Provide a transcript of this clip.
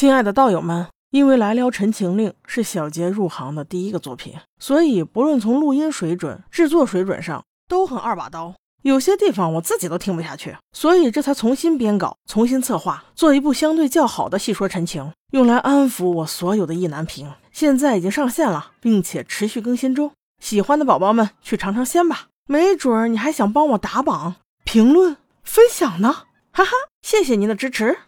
亲爱的道友们因为来聊陈情令是小杰入行的第一个作品所以不论从录音水准制作水准上都很二把刀有些地方我自己都听不下去。所以这才重新编稿重新策划做一部相对较好的戏说陈情用来安抚我所有的意难平现在已经上线了并且持续更新中喜欢的宝宝们去尝尝鲜吧。没准儿你还想帮我打榜评论分享呢？哈哈谢谢您的支持。